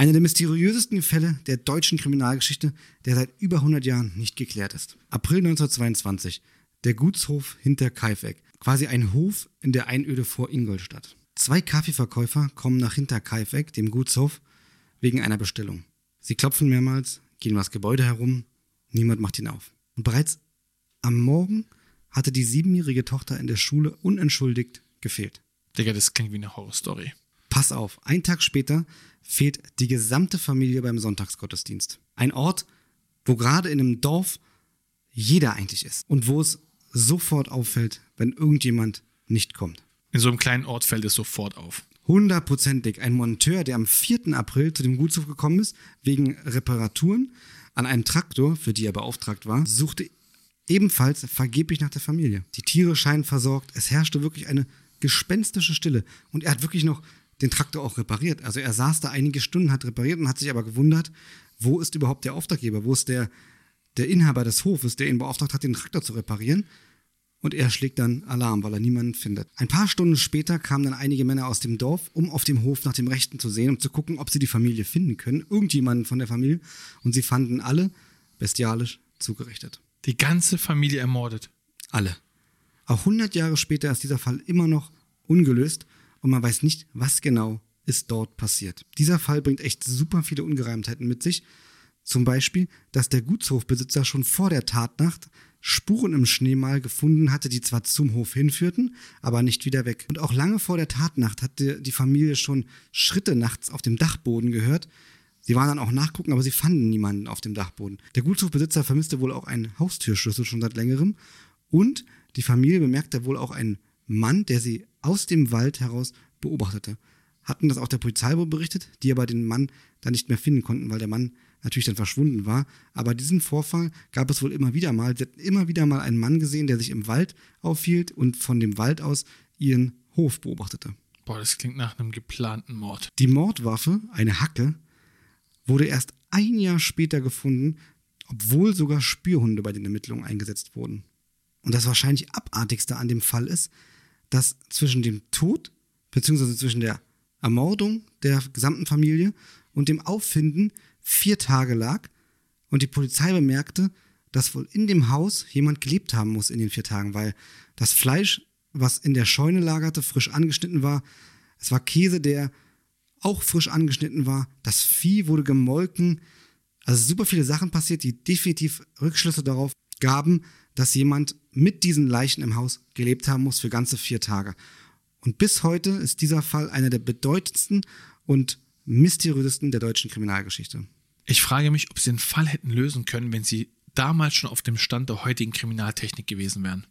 Einer der mysteriösesten Fälle der deutschen Kriminalgeschichte, der seit über 100 Jahren nicht geklärt ist. April 1922. Der Gutshof hinter Kaifeck. Quasi ein Hof in der Einöde vor Ingolstadt. Zwei Kaffeeverkäufer kommen nach Hinterkaifeck, dem Gutshof, wegen einer Bestellung. Sie klopfen mehrmals, gehen um das Gebäude herum, niemand macht ihn auf. Und bereits am Morgen hatte die siebenjährige Tochter in der Schule unentschuldigt gefehlt. Digga, das klingt wie eine Horrorstory. Pass auf, ein Tag später fehlt die gesamte Familie beim Sonntagsgottesdienst. Ein Ort, wo gerade in einem Dorf jeder eigentlich ist und wo es sofort auffällt, wenn irgendjemand nicht kommt. In so einem kleinen Ort fällt es sofort auf. Hundertprozentig. Ein Monteur, der am 4. April zu dem Gutshof gekommen ist, wegen Reparaturen an einem Traktor, für die er beauftragt war, suchte ebenfalls vergeblich nach der Familie. Die Tiere scheinen versorgt. Es herrschte wirklich eine gespenstische Stille. Und er hat wirklich noch den Traktor auch repariert. Also er saß da einige Stunden, hat repariert und hat sich aber gewundert, wo ist überhaupt der Auftraggeber? Wo ist der, der Inhaber des Hofes, der ihn beauftragt hat, den Traktor zu reparieren? Und er schlägt dann Alarm, weil er niemanden findet. Ein paar Stunden später kamen dann einige Männer aus dem Dorf, um auf dem Hof nach dem Rechten zu sehen, um zu gucken, ob sie die Familie finden können, irgendjemanden von der Familie. Und sie fanden alle bestialisch zugerichtet. Die ganze Familie ermordet. Alle. Auch 100 Jahre später ist dieser Fall immer noch ungelöst und man weiß nicht, was genau ist dort passiert. Dieser Fall bringt echt super viele Ungereimtheiten mit sich. Zum Beispiel, dass der Gutshofbesitzer schon vor der Tatnacht Spuren im Schnee mal gefunden hatte, die zwar zum Hof hinführten, aber nicht wieder weg. Und auch lange vor der Tatnacht hatte die Familie schon Schritte nachts auf dem Dachboden gehört. Sie waren dann auch nachgucken, aber sie fanden niemanden auf dem Dachboden. Der Gutshofbesitzer vermisste wohl auch einen Haustürschlüssel schon seit längerem und die Familie bemerkte wohl auch einen Mann, der sie aus dem Wald heraus beobachtete. Hatten das auch der Polizei berichtet, die aber den Mann da nicht mehr finden konnten, weil der Mann natürlich dann verschwunden war. Aber diesen Vorfall gab es wohl immer wieder mal. Sie hatten immer wieder mal einen Mann gesehen, der sich im Wald aufhielt und von dem Wald aus ihren Hof beobachtete. Boah, das klingt nach einem geplanten Mord. Die Mordwaffe, eine Hacke, wurde erst ein Jahr später gefunden, obwohl sogar Spürhunde bei den Ermittlungen eingesetzt wurden. Und das wahrscheinlich abartigste an dem Fall ist, dass zwischen dem Tod, beziehungsweise zwischen der Ermordung der gesamten Familie und dem Auffinden vier Tage lag und die Polizei bemerkte, dass wohl in dem Haus jemand gelebt haben muss in den vier Tagen, weil das Fleisch, was in der Scheune lagerte, frisch angeschnitten war. Es war Käse, der auch frisch angeschnitten war. Das Vieh wurde gemolken. Also super viele Sachen passiert, die definitiv Rückschlüsse darauf gaben, dass jemand mit diesen Leichen im Haus gelebt haben muss für ganze vier Tage. Und bis heute ist dieser Fall einer der bedeutendsten und mysteriösesten der deutschen Kriminalgeschichte. Ich frage mich, ob sie den Fall hätten lösen können, wenn sie damals schon auf dem Stand der heutigen Kriminaltechnik gewesen wären.